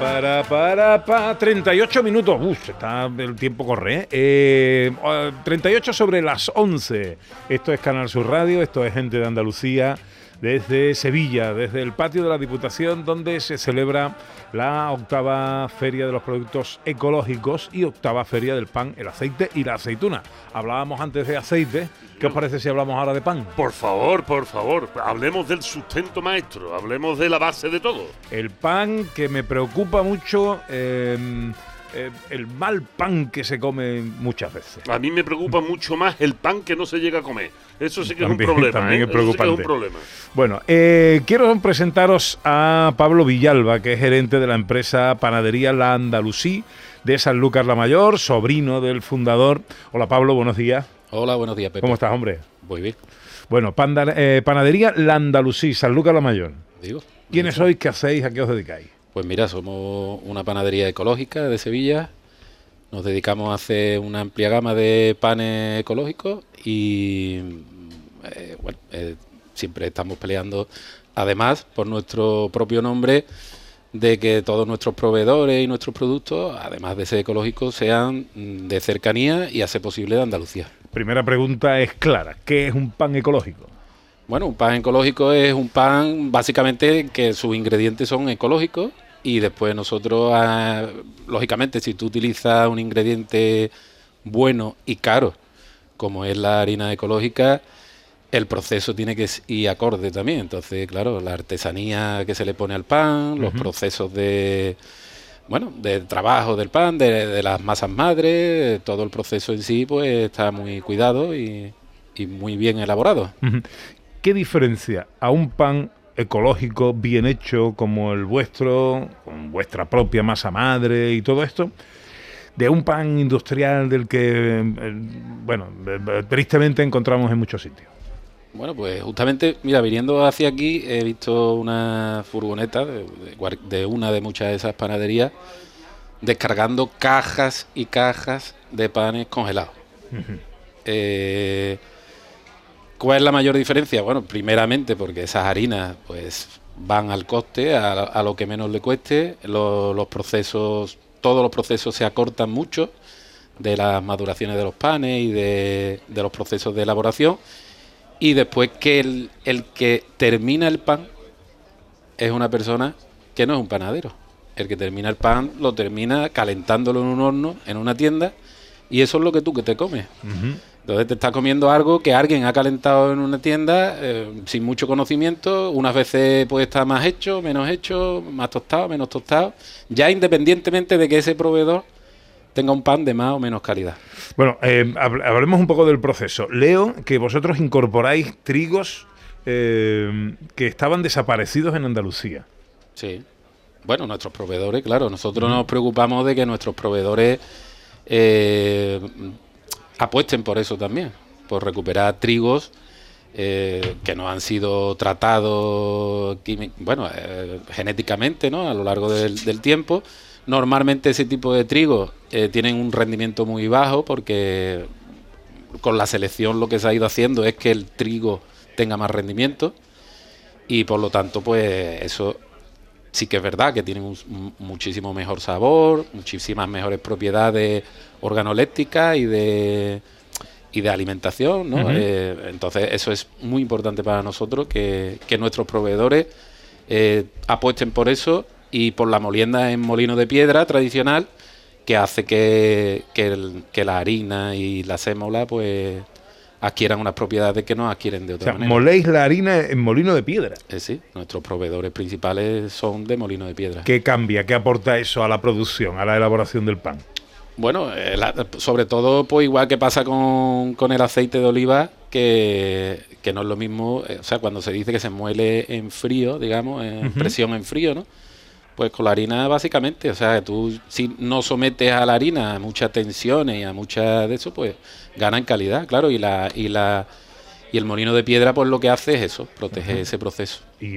Para, para, para. 38 minutos. Uf, está el tiempo corre. ¿eh? Eh, 38 sobre las 11. Esto es Canal Sur Radio, esto es Gente de Andalucía desde Sevilla, desde el patio de la Diputación, donde se celebra la octava Feria de los Productos Ecológicos y octava Feria del Pan, el aceite y la aceituna. Hablábamos antes de aceite, ¿qué os parece si hablamos ahora de pan? Por favor, por favor, hablemos del sustento maestro, hablemos de la base de todo. El pan que me preocupa mucho... Eh, eh, el mal pan que se come muchas veces. A mí me preocupa mucho más el pan que no se llega a comer. Eso sí que También- es un problema. también ¿eh? es Eso sí que es preocupante. un problema. Bueno, eh, quiero presentaros a Pablo Villalba, que es gerente de la empresa Panadería La Andalusí de Sanlúcar la Mayor, sobrino del fundador. Hola Pablo, buenos días. Hola, buenos días, Pepe. ¿Cómo estás, hombre? Muy bien. Bueno, panda- eh, Panadería La Andalusí, Sanlúcar la Mayor. Digo. ¿Quiénes sois? ¿Qué hacéis? ¿A qué os dedicáis? Pues mira, somos una panadería ecológica de Sevilla. Nos dedicamos a hacer una amplia gama de panes ecológicos y eh, bueno, eh, siempre estamos peleando, además, por nuestro propio nombre, de que todos nuestros proveedores y nuestros productos, además de ser ecológicos, sean de cercanía y, ser posible, de Andalucía. Primera pregunta es clara. ¿Qué es un pan ecológico? Bueno, un pan ecológico es un pan básicamente que sus ingredientes son ecológicos y después nosotros, ah, lógicamente, si tú utilizas un ingrediente bueno y caro, como es la harina ecológica, el proceso tiene que ir acorde también. Entonces, claro, la artesanía que se le pone al pan, los procesos de bueno, del trabajo del pan, de, de las masas madres, todo el proceso en sí, pues está muy cuidado y, y muy bien elaborado. ¿Qué diferencia a un pan ecológico bien hecho como el vuestro, con vuestra propia masa madre y todo esto, de un pan industrial del que, eh, bueno, eh, tristemente encontramos en muchos sitios? Bueno, pues justamente, mira, viniendo hacia aquí he visto una furgoneta de, de cuar- de una de muchas de esas panaderías descargando cajas y cajas de panes congelados. Eh, ¿Cuál es la mayor diferencia? Bueno, primeramente porque esas harinas pues van al coste, a, a lo que menos le cueste, Lo- los procesos, todos los procesos se acortan mucho de las maduraciones de los panes y de, los procesos de elaboración y después que el, el que termina el pan es una persona que no es un panadero. El que termina el pan lo termina calentándolo en un horno, en una tienda, y eso es lo que tú que te comes. Entonces te estás comiendo algo que alguien ha calentado en una tienda eh, sin mucho conocimiento. Unas veces puede estar más hecho, menos hecho, más tostado, menos tostado. Ya independientemente de que ese proveedor tenga un pan de más o menos calidad. Bueno, eh, hab- hablemos un poco del proceso. Leo que vosotros incorporáis trigos eh, que estaban desaparecidos en Andalucía. Sí. Bueno, nuestros proveedores, claro. Nosotros nos preocupamos de que nuestros proveedores apuesten por eso también, por recuperar trigos eh, que no han sido tratados bueno, eh, genéticamente ¿no? a lo largo del, tiempo. Normalmente ese tipo de trigos eh, tienen un rendimiento muy bajo porque con la selección lo que se ha ido haciendo es que el trigo tenga más rendimiento y por lo tanto pues eso sí que es verdad que tienen un, un muchísimo mejor sabor, muchísimas mejores propiedades organolépticas y de y de alimentación, ¿no? Eh, entonces eso es muy importante para nosotros que, que nuestros proveedores eh, apuesten por eso y por la molienda en molino de piedra tradicional que hace que, que, el- que la harina y la sémola pues adquieran unas propiedades que no adquieren de O otra sea, manera. moléis la harina en molino de piedra. Eh, sí, nuestros proveedores principales son de molino de piedra. ¿Qué cambia? ¿Qué aporta eso a la producción, a la elaboración del pan? Bueno, eh, la- sobre todo, pues igual que pasa con, con el aceite de oliva, que, que no es lo mismo, eh, o sea, cuando se dice que se muele en frío, digamos, en presión en frío, ¿no? Pues con la harina básicamente, o sea, tú si no sometes a la harina a muchas tensiones y a mucha de eso, pues gana en calidad, claro, y la y la y el molino de piedra pues lo que hace es eso, protege ese proceso. Y,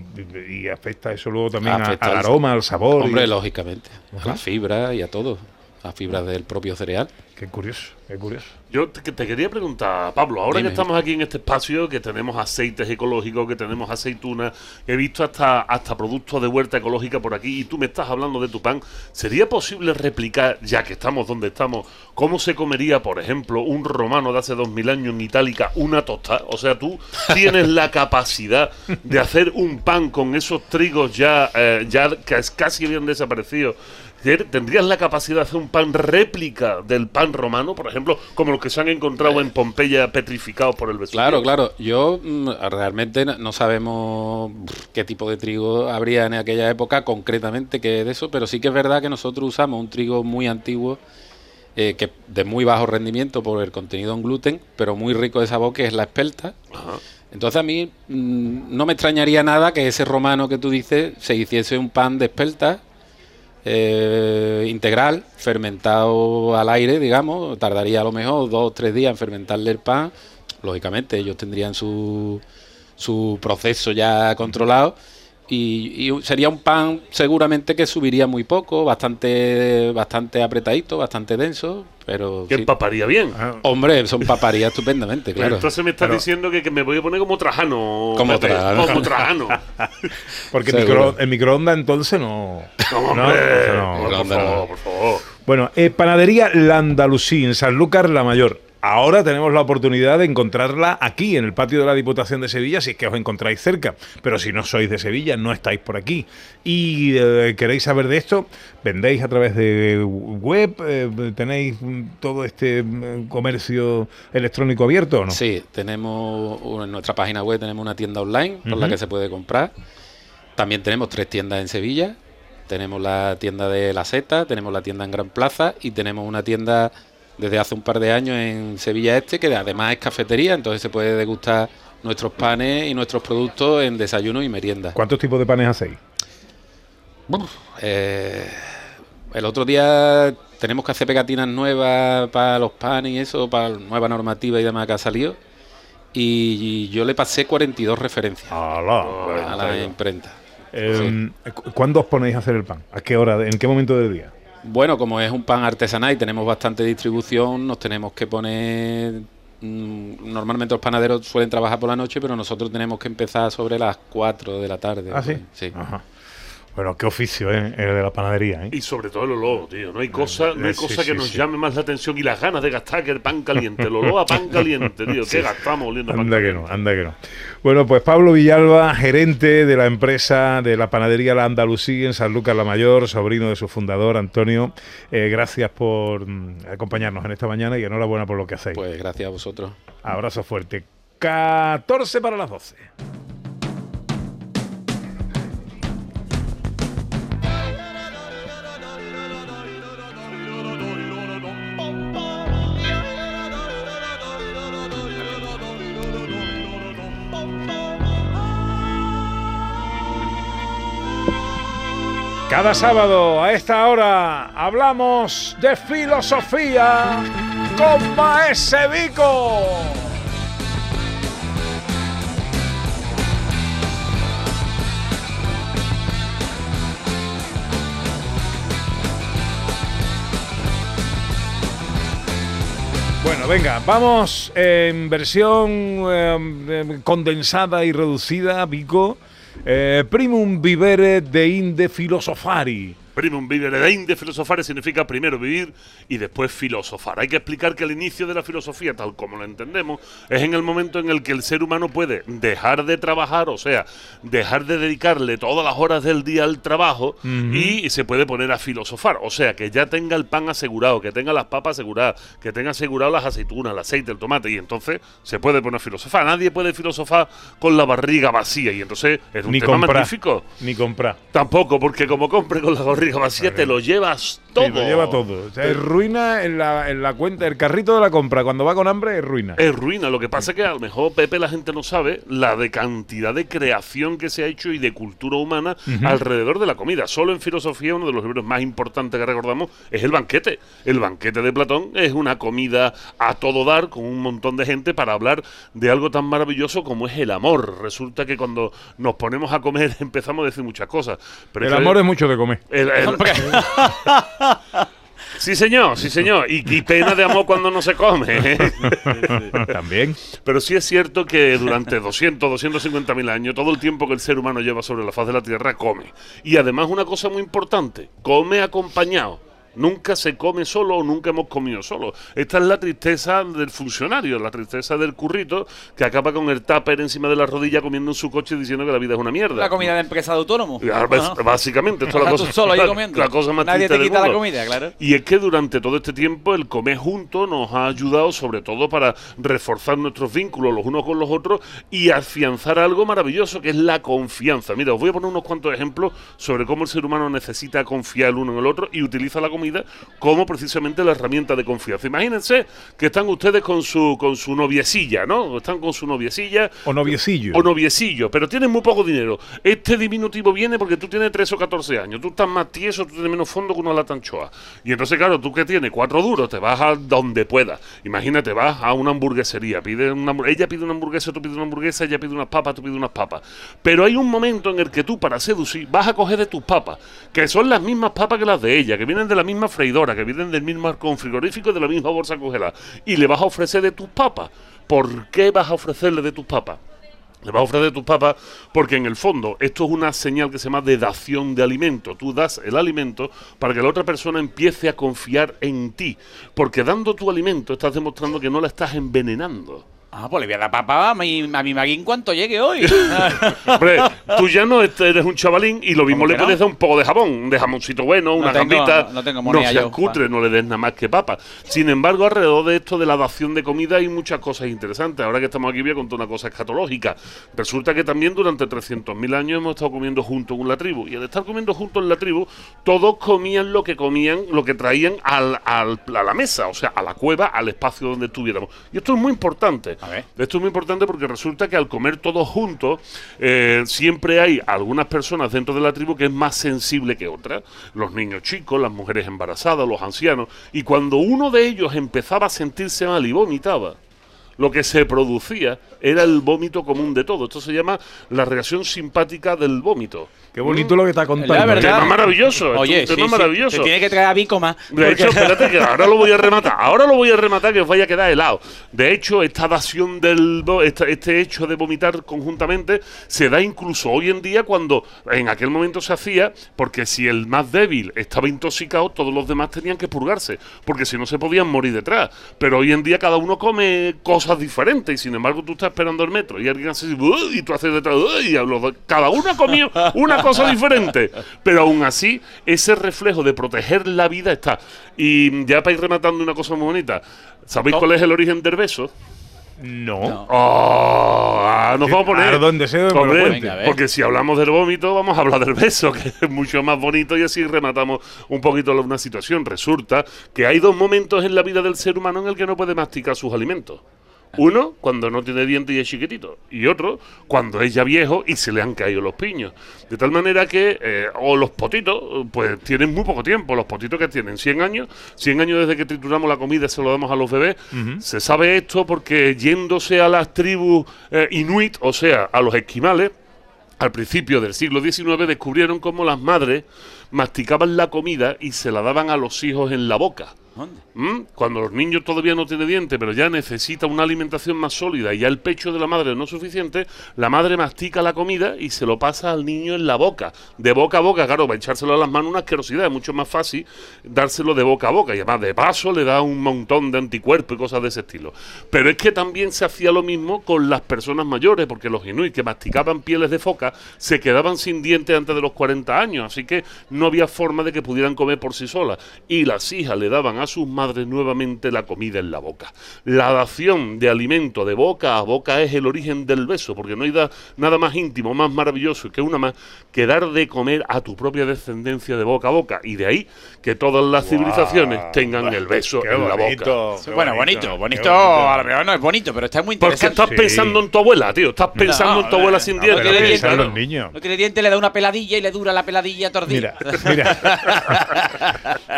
y afecta eso luego también Afecta al al- aroma, al sabor. y- Hombre, lógicamente, a la fibra y a todo. Las fibras del propio cereal. Qué curioso, qué curioso. Yo te, te quería preguntar, Pablo, ahora Dime. que estamos aquí en este espacio, que tenemos aceites ecológicos, que tenemos aceitunas, he visto hasta, hasta productos de huerta ecológica por aquí, y tú me estás hablando de tu pan, ¿sería posible replicar, ya que estamos donde estamos, cómo se comería, por ejemplo, un romano de hace dos mil años en Itálica, una tostada? O sea, tú tienes la capacidad de hacer un pan con esos trigos ya, eh, ya que casi habían desaparecido. ¿Tendrías la capacidad de hacer un pan réplica del pan romano, por ejemplo, como los que se han encontrado en Pompeya petrificados por el Vesubio? Claro, claro. Yo mm, realmente no- sabemos qué tipo de trigo habría en aquella época concretamente que de eso, pero sí que es verdad que nosotros usamos un trigo muy antiguo eh, que de muy bajo rendimiento por el contenido en gluten, pero muy rico de sabor que es la espelta. Entonces a mí mm, no me extrañaría nada que ese romano que tú dices se hiciese un pan de espelta eh, integral, fermentado al aire, digamos, tardaría a lo mejor dos o tres días en fermentarle el pan. Lógicamente, ellos tendrían su, su proceso ya controlado. Y, y sería un pan seguramente que subiría muy poco, bastante bastante apretadito, bastante denso, pero... Que sí. empaparía bien. Hombre, son paparía estupendamente, claro. Entonces me estás Pero- diciendo que, que me voy a poner como Trajano. Como Pepe, Trajano. Como Trajano. Porque el, micro, el microondas entonces no. No, no, hombre, eso no. por favor, por favor. Bueno, eh, Panadería La Andalusí en Sanlúcar la Mayor. Ahora tenemos la oportunidad de encontrarla aquí, en el patio de la Diputación de Sevilla, si es que os encontráis cerca. Pero si no sois de Sevilla, no estáis por aquí. Y eh, queréis saber de esto, vendéis a través de web, eh, tenéis todo este mm, comercio electrónico abierto o no? Sí, tenemos en nuestra página web tenemos una tienda online por la que se puede comprar. También tenemos tres tiendas en Sevilla. Tenemos la tienda de La Seta, tenemos la tienda en Gran Plaza y tenemos una tienda desde hace un par de años en Sevilla Este, que además es cafetería, entonces se puede degustar nuestros panes y nuestros productos en desayuno y merienda. ¿Cuántos tipos de panes hacéis? Eh, el otro día tenemos que hacer pegatinas nuevas para los panes y eso, para la nueva normativa y demás que ha salido. Y yo le pasé 42 referencias a la imprenta. Eh, cu- ¿Cuándo os ponéis a hacer el pan? ¿A qué hora? ¿En qué momento del día? Bueno, como es un pan artesanal y tenemos bastante distribución, nos tenemos que poner... mm, Normalmente los panaderos suelen trabajar por la noche, pero nosotros tenemos que empezar sobre las 4 de la tarde. ¿Ah, sí? Sí. Ajá. Bueno, qué oficio, ¿eh? El de la panadería, ¿eh? Y sobre todo el olor, tío. No hay cosa, no hay sí, cosa que sí, nos sí. llame más la atención y las ganas de gastar que el pan caliente. El olor a pan caliente, tío. Sí. ¿Qué gastamos oliendo pan Anda que no, anda que no. Bueno, pues Pablo Villalba, gerente de la empresa de la panadería La Andalusí en Sanlúcar la Mayor, sobrino de su fundador, Antonio. eh, gracias por mm, acompañarnos en esta mañana y enhorabuena por lo que hacéis. Pues gracias a vosotros. Abrazo fuerte. 14 para las 12. Cada sábado a esta hora hablamos de filosofía con Maese Vico. Bueno, venga, vamos en versión eh, eh, condensada y reducida, Vico. Eh, primum vivere de inde filosofari. Primum vivere de inde filosofare significa primero vivir y después filosofar. Hay que explicar que el inicio de la filosofía, tal como lo entendemos, es en el momento en el que el ser humano puede dejar de trabajar, o sea, dejar de dedicarle todas las horas del día al trabajo y se puede poner a filosofar. O sea, que ya tenga el pan asegurado, que tenga las papas aseguradas, que tenga asegurado las aceitunas, el aceite, el tomate, y entonces se puede poner a filosofar. Nadie puede filosofar con la barriga vacía, y entonces es un Ni tema comprar. magnífico. Ni comprar. Tampoco, porque como compre con la barriga vacía, te lo llevas todo. Sí, lo lleva todo. O sea, es ruina en la, en la cuenta, el carrito de la compra. Cuando va con hambre, es ruina. Es ruina. Lo que pasa es que a lo mejor, Pepe, la gente no sabe la de cantidad de creación que se ha hecho y de cultura humana alrededor de la comida. Solo en filosofía, uno de los libros más importantes que recordamos es El banquete. El banquete de Platón es una comida a todo dar con un montón de gente para hablar de algo tan maravilloso como es el amor. Resulta que cuando nos ponemos a comer empezamos a decir muchas cosas. Pero el es amor es mucho de comer. el- Sí, señor, sí, señor. Y, y pena de amor cuando no se come. ¿eh? También. Pero sí es cierto que durante 200, 250 mil años, todo el tiempo que el ser humano lleva sobre la faz de la Tierra, come. Y además una cosa muy importante, come acompañado. Nunca se come solo o nunca hemos comido solo. Esta es la tristeza del funcionario, la tristeza del currito que acaba con el tupper encima de la rodilla comiendo en su coche diciendo que la vida es una mierda. La comida de empresa de autónomo. Bas- Ajá. Básicamente, esto es la cosa, solo ahí la- comiendo. la cosa más Nadie triste te del quita la comida, claro. Y es que durante todo este tiempo el comer juntos nos ha ayudado sobre todo para reforzar nuestros vínculos los unos con los otros y afianzar algo maravilloso que es la confianza. Mira, os voy a poner unos cuantos ejemplos sobre cómo el ser humano necesita confiar el uno en el otro y utiliza la comida como precisamente la herramienta de confianza. Imagínense que están ustedes con su con su noviecilla, ¿no? Están con su noviecilla O noviecillo. o noviecillo, pero tienes muy poco dinero. Este diminutivo viene porque tú tienes 13 o 14 años, tú estás más tieso, tú tienes menos fondo que una lata anchoa. Y entonces, claro, tú que tienes cuatro duros, te vas a donde puedas. Imagínate, vas a una hamburguesería, pide una, ella pide una hamburguesa, tú pides una hamburguesa, ella pide unas papas, tú pides unas papas. Pero hay un momento en el que tú, para seducir, vas a coger de tus papas, que son las mismas papas que las de ella, que vienen de la misma freidora, que vienen del mismo arcón frigorífico, de la misma bolsa congelada, y le vas a ofrecer de tus papas. ¿Por qué vas a ofrecerle de tus papas? Le vas a ofrecer de tus papas porque en el fondo esto es una señal que se llama de dación de alimento. Tú das el alimento para que la otra persona empiece a confiar en ti. Porque dando tu alimento estás demostrando que no la estás envenenando. Ah, pues le voy a dar papá a mi, a mi Magui en cuanto llegue hoy. Hombre, tú ya no eres un chavalín y lo mismo ¿Cómo le no? puedes dar un poco de jabón, de jamoncito bueno, una tengo- gambita. no- no tengo moneda seas yo, cutre, no le des nada más que papa. Sin embargo, alrededor de esto de la dación de comida hay muchas cosas interesantes. Ahora que estamos aquí voy a contar una cosa escatológica. Resulta que también durante 300.000 años hemos estado comiendo juntos en la tribu. Y al estar comiendo juntos en la tribu, todos comían lo que comían, lo que traían al, al- a la mesa, o sea, a la cueva, al espacio donde estuviéramos. Y esto es muy importante. Esto es muy importante porque resulta que al comer todos juntos, eh, siempre hay algunas personas dentro de la tribu que es más sensible que otras. Los niños chicos, las mujeres embarazadas, los ancianos. Y cuando uno de ellos empezaba a sentirse mal y vomitaba, lo que se producía era el vómito común de todo. Esto se llama la reacción simpática del vómito. Qué bonito lo que está contando. La verdad. Tema maravilloso. Oye, es un tema sí, sí, maravilloso. Te tiene que traer a Bicoma. De hecho, espérate que ahora lo voy a rematar. Ahora lo voy a rematar que os vaya a quedar helado. De hecho, esta dación del esta- este hecho de vomitar conjuntamente se da incluso hoy en día cuando en aquel momento se hacía porque si el más débil estaba intoxicado, todos los demás tenían que purgarse, porque si no se podían morir detrás. Pero hoy en día cada uno come cosas diferentes y sin embargo tú estás esperando el metro y alguien hace así, y tú haces detrás, y los cada uno ha comido una cosa diferente. Pero aún así, ese reflejo de proteger la vida está. Y ya para ir rematando una cosa muy bonita, ¿sabéis cuál es el origen del beso? No. Oh, ah, nos vamos a poner. Ardo en deseo Hombre. Venga, porque si hablamos del vómito, vamos a hablar del beso, que es mucho más bonito y así rematamos un poquito la- una situación. Resulta que hay dos momentos en la vida del ser humano en el que no puede masticar sus alimentos. Uno, cuando no tiene dientes y es chiquitito. Y otro, cuando es ya viejo y se le han caído los piños. De tal manera que, eh, o los potitos, pues tienen muy poco tiempo. Los potitos que tienen 100 años, 100 años desde que trituramos la comida y se lo damos a los bebés. Se sabe esto porque yéndose a las tribus eh, inuit, o sea, a los esquimales, al principio del siglo XIX descubrieron cómo las madres masticaban la comida y se la daban a los hijos en la boca. ¿Mm? Cuando los niños todavía no tienen dientes, pero ya necesita una alimentación más sólida y ya el pecho de la madre no es suficiente, la madre mastica la comida y se lo pasa al niño en la boca. De boca a boca, claro, va a echárselo a las manos una asquerosidad, es mucho más fácil dárselo de boca a boca y además de paso le da un montón de anticuerpos y cosas de ese estilo. Pero es que también se hacía lo mismo con las personas mayores, porque los inuit que masticaban pieles de foca se quedaban sin dientes antes de los 40 años, así que no había forma de que pudieran comer por sí solas. Y las hijas le daban a sus madres nuevamente la comida en la boca. La dación de alimento de boca a boca es el origen del beso, porque no hay da- nada más íntimo, más maravilloso que una más que dar de comer a tu propia descendencia de boca a boca. Y de ahí que todas las civilizaciones tengan el beso qué en la boca. Bueno, bonito, bonito, bonito, bonito. a lo mejor no es bonito, pero está muy Porque interesante. estás pensando en tu abuela, tío. Estás pensando en tu abuela sin no, dientes. no tiene dientes, ¿no? los niños. No tiene dientes, le da una peladilla y le dura la peladilla todo el día.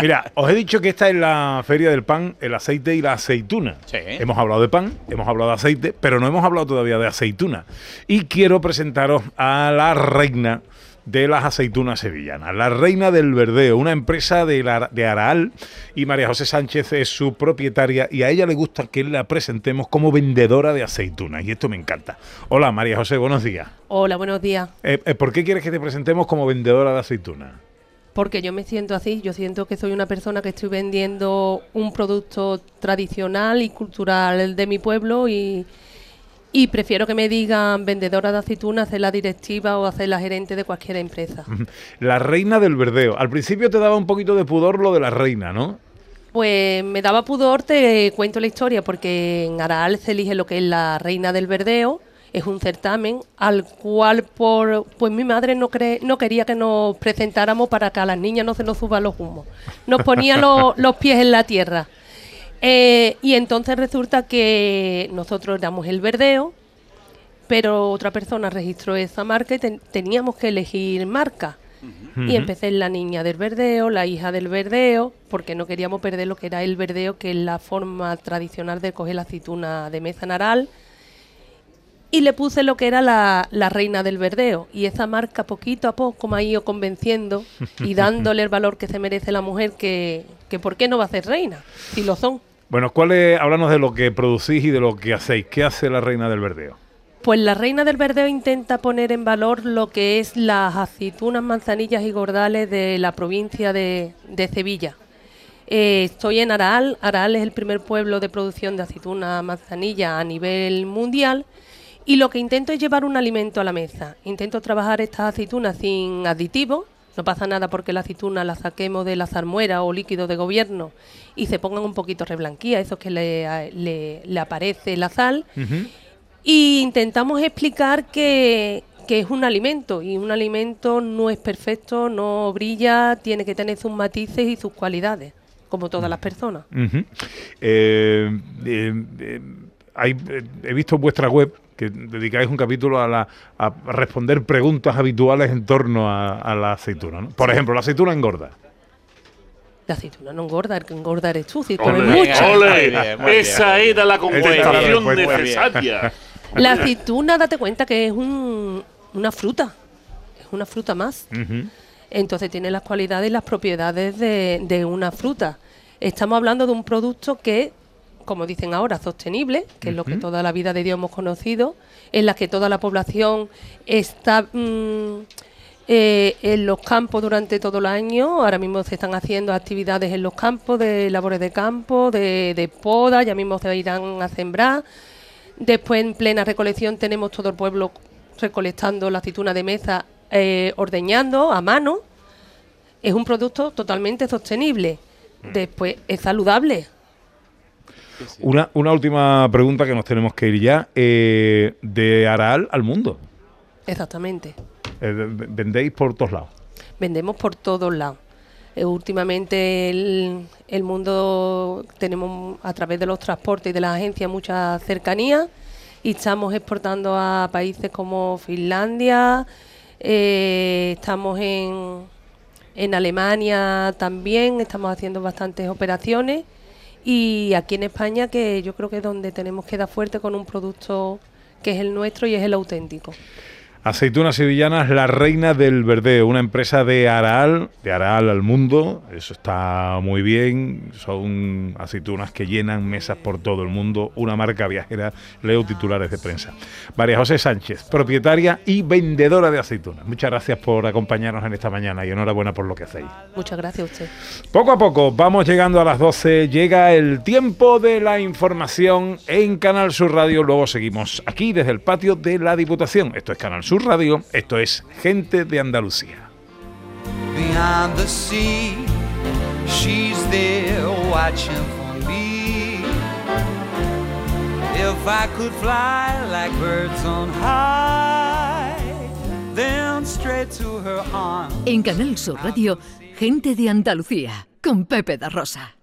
Mira, os he dicho que esta es la feria del pan, el aceite y la aceituna. Sí. Hemos hablado de pan, hemos hablado de aceite, pero no hemos hablado todavía de aceituna. Y quiero presentaros a la reina de las aceitunas sevillanas. La Reina del Verdeo, una empresa de, la, de Araal y María José Sánchez es su propietaria y a ella le gusta que la presentemos como vendedora de aceitunas y esto me encanta. Hola María José, buenos días. Hola, buenos días. Eh, eh, ¿Por qué quieres que te presentemos como vendedora de aceitunas? Porque yo me siento así, yo siento que soy una persona que estoy vendiendo un producto tradicional y cultural de mi pueblo y, y prefiero que me digan vendedora de aceitunas, hacer la directiva o hacer la gerente de cualquier empresa. La reina del verdeo. Al principio te daba un poquito de pudor lo de la reina, ¿no? Pues me daba pudor, te cuento la historia, porque en Araal se elige lo que es la reina del verdeo es un certamen al cual por pues mi madre no cree, no quería que nos presentáramos para que a las niñas no se nos suban los humos. Nos ponía los pies en la tierra. Eh, y entonces resulta que nosotros damos el verdeo, pero otra persona registró esa marca y teníamos que elegir marca. Y empecé en la niña del verdeo, la hija del verdeo, porque no queríamos perder lo que era el verdeo, que es la forma tradicional de coger la aceituna de mesa naral y le puse lo que era la, reina del verdeo. Y esa marca poquito a poco me ha ido convenciendo y dándole el valor que se merece la mujer, que, que ¿por qué no va a ser reina? Si lo son. Bueno, ¿cuál es, háblanos de lo que producís y de lo que hacéis. ¿Qué hace la reina del verdeo? Pues la reina del verdeo intenta poner en valor lo que es las aceitunas, manzanillas y gordales de la provincia de, de Sevilla. Eh, estoy en Araal. Araal es el primer pueblo de producción de aceituna manzanilla a nivel mundial y lo que intento es llevar un alimento a la mesa. Intento trabajar estas aceitunas sin aditivos. No pasa nada porque la aceituna la saquemos de la zarmuera o líquido de gobierno y se pongan un poquito reblanquía, eso que le, aparece la sal. Y intentamos explicar que, es un alimento y un alimento no es perfecto, no brilla, tiene que tener sus matices y sus cualidades, como todas las personas. Eh, eh, eh, he visto vuestra web que dedicáis un capítulo a, la, a responder preguntas habituales en torno a, la aceituna. ¿no? Por ejemplo, la aceituna engorda. La aceituna no engorda, el que engorda eres tú, si Esa era la comunicación necesaria. La aceituna, date cuenta que es una fruta, es una fruta más. Entonces tiene las cualidades y las propiedades de, de una fruta. Estamos hablando de un producto que como dicen ahora, sostenible, que es lo que toda la vida de Dios hemos conocido, en la que toda la población está mm, eh, en los campos durante todo el año. Ahora mismo se están haciendo actividades en los campos, de labores de campo, de, poda, ya mismo se irán a sembrar. Después, en plena recolección, tenemos todo el pueblo recolectando la aceituna de mesa, eh, ordeñando a mano. Es un producto totalmente sostenible. Mm. Después, es saludable una, una, última pregunta que nos tenemos que ir ya. Eh, de Araal al mundo. Exactamente. Eh, ¿Vendéis por todos lados? Vendemos por todos lados. Eh, últimamente el, el, mundo tenemos a través de los transportes y de las agencias mucha cercanía y estamos exportando a países como Finlandia, estamos en, en Alemania también, estamos haciendo bastantes operaciones y aquí en España que yo creo que es donde tenemos que dar fuerte con un producto que es el nuestro y es el auténtico. Aceitunas Sevillanas, la reina del verdeo, una empresa de Araal, de Araal al mundo, eso está muy bien, son aceitunas que llenan mesas por todo el mundo, una marca viajera, leo titulares de prensa. María José Sánchez, propietaria y vendedora de aceitunas. Muchas gracias por acompañarnos en esta mañana y enhorabuena por lo que hacéis. Muchas gracias a usted. Poco a poco vamos llegando a las 12, llega el tiempo de la información en Canal Sur Radio, luego seguimos aquí desde el patio de la Diputación. Esto es Canal Sur Radio. Esto es Gente de Andalucía. En Canal Sur Radio, Gente de Andalucía, con Pepe da Rosa.